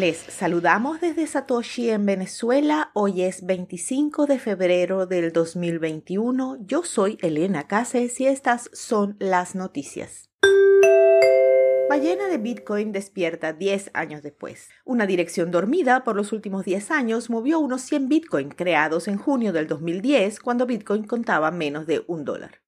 Les saludamos desde Satoshi en Venezuela. Hoy es 25 de febrero del 2021. Yo soy Elena Cases y estas son las noticias. Ballena de Bitcoin despierta 10 años después. Una dirección dormida por los últimos 10 años movió unos 100 Bitcoin creados en junio del 2010 cuando Bitcoin contaba menos de un dólar.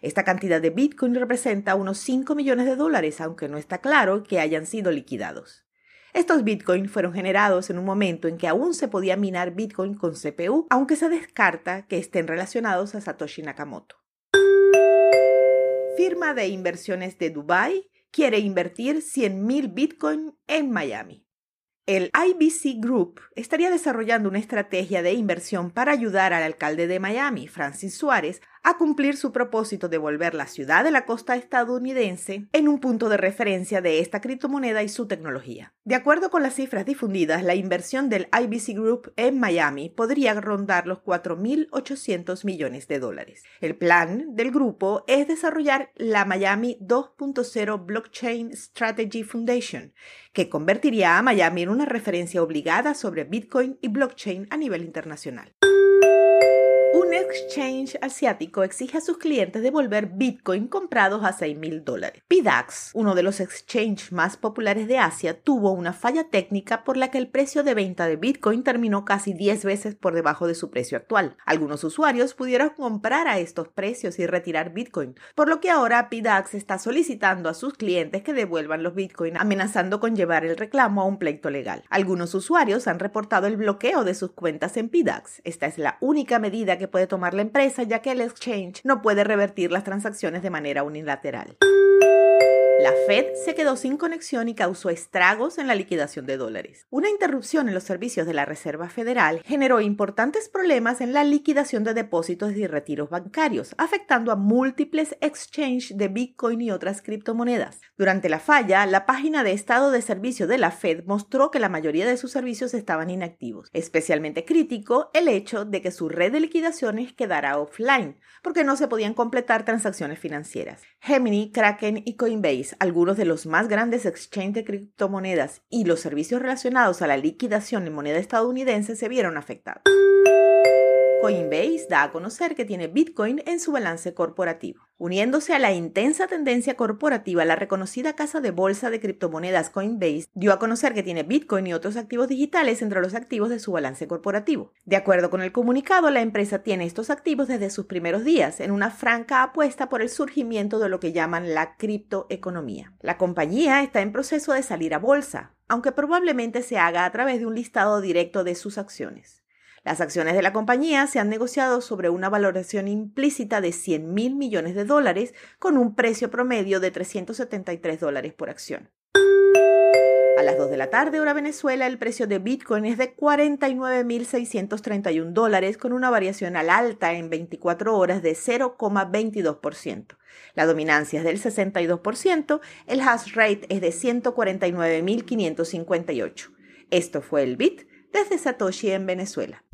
Esta cantidad de Bitcoin representa unos 5 millones de dólares, aunque no está claro que hayan sido liquidados. Estos Bitcoin fueron generados en un momento en que aún se podía minar Bitcoin con CPU, aunque se descarta que estén relacionados a Satoshi Nakamoto. Firma de inversiones de Dubai quiere invertir 100.000 Bitcoin en Miami. El IBC Group estaría desarrollando una estrategia de inversión para ayudar al alcalde de Miami, Francis Suárez, a cumplir su propósito de volver la ciudad de la costa estadounidense en un punto de referencia de esta criptomoneda y su tecnología. De acuerdo con las cifras difundidas, la inversión del IBC Group en Miami podría rondar los 4.800 millones de dólares. El plan del grupo es desarrollar la Miami 2.0 Blockchain Strategy Foundation, que convertiría a Miami en una referencia obligada sobre Bitcoin y blockchain a nivel internacional. Un exchange asiático exige a sus clientes devolver Bitcoin comprados a 6 mil dólares. PDAX, uno de los exchanges más populares de Asia, tuvo una falla técnica por la que el precio de venta de Bitcoin terminó casi 10 veces por debajo de su precio actual. Algunos usuarios pudieron comprar a estos precios y retirar Bitcoin, por lo que ahora PDAX está solicitando a sus clientes que devuelvan los Bitcoin, amenazando con llevar el reclamo a un pleito legal. Algunos usuarios han reportado el bloqueo de sus cuentas en PDAX. Esta es la única medida que puede tomar la empresa ya que el exchange no puede revertir las transacciones de manera unilateral. La Fed se quedó sin conexión y causó estragos en la liquidación de dólares. Una interrupción en los servicios de la Reserva Federal generó importantes problemas en la liquidación de depósitos y retiros bancarios, afectando a múltiples exchanges de Bitcoin y otras criptomonedas. Durante la falla, la página de estado de servicio de la Fed mostró que la mayoría de sus servicios estaban inactivos. Especialmente crítico el hecho de que su red de liquidaciones quedara offline, porque no se podían completar transacciones financieras. Gemini, Kraken y Coinbase algunos de los más grandes exchanges de criptomonedas y los servicios relacionados a la liquidación en moneda estadounidense se vieron afectados. Coinbase da a conocer que tiene Bitcoin en su balance corporativo. Uniéndose a la intensa tendencia corporativa, la reconocida casa de bolsa de criptomonedas Coinbase dio a conocer que tiene Bitcoin y otros activos digitales entre los activos de su balance corporativo. De acuerdo con el comunicado, la empresa tiene estos activos desde sus primeros días, en una franca apuesta por el surgimiento de lo que llaman la criptoeconomía. La compañía está en proceso de salir a bolsa, aunque probablemente se haga a través de un listado directo de sus acciones. Las acciones de la compañía se han negociado sobre una valoración implícita de 100 mil millones de dólares con un precio promedio de 373 dólares por acción. A las 2 de la tarde, hora Venezuela, el precio de Bitcoin es de 49.631 dólares con una variación al alta en 24 horas de 0,22%. La dominancia es del 62%, el hash rate es de 149.558. Esto fue el Bit desde Satoshi en Venezuela.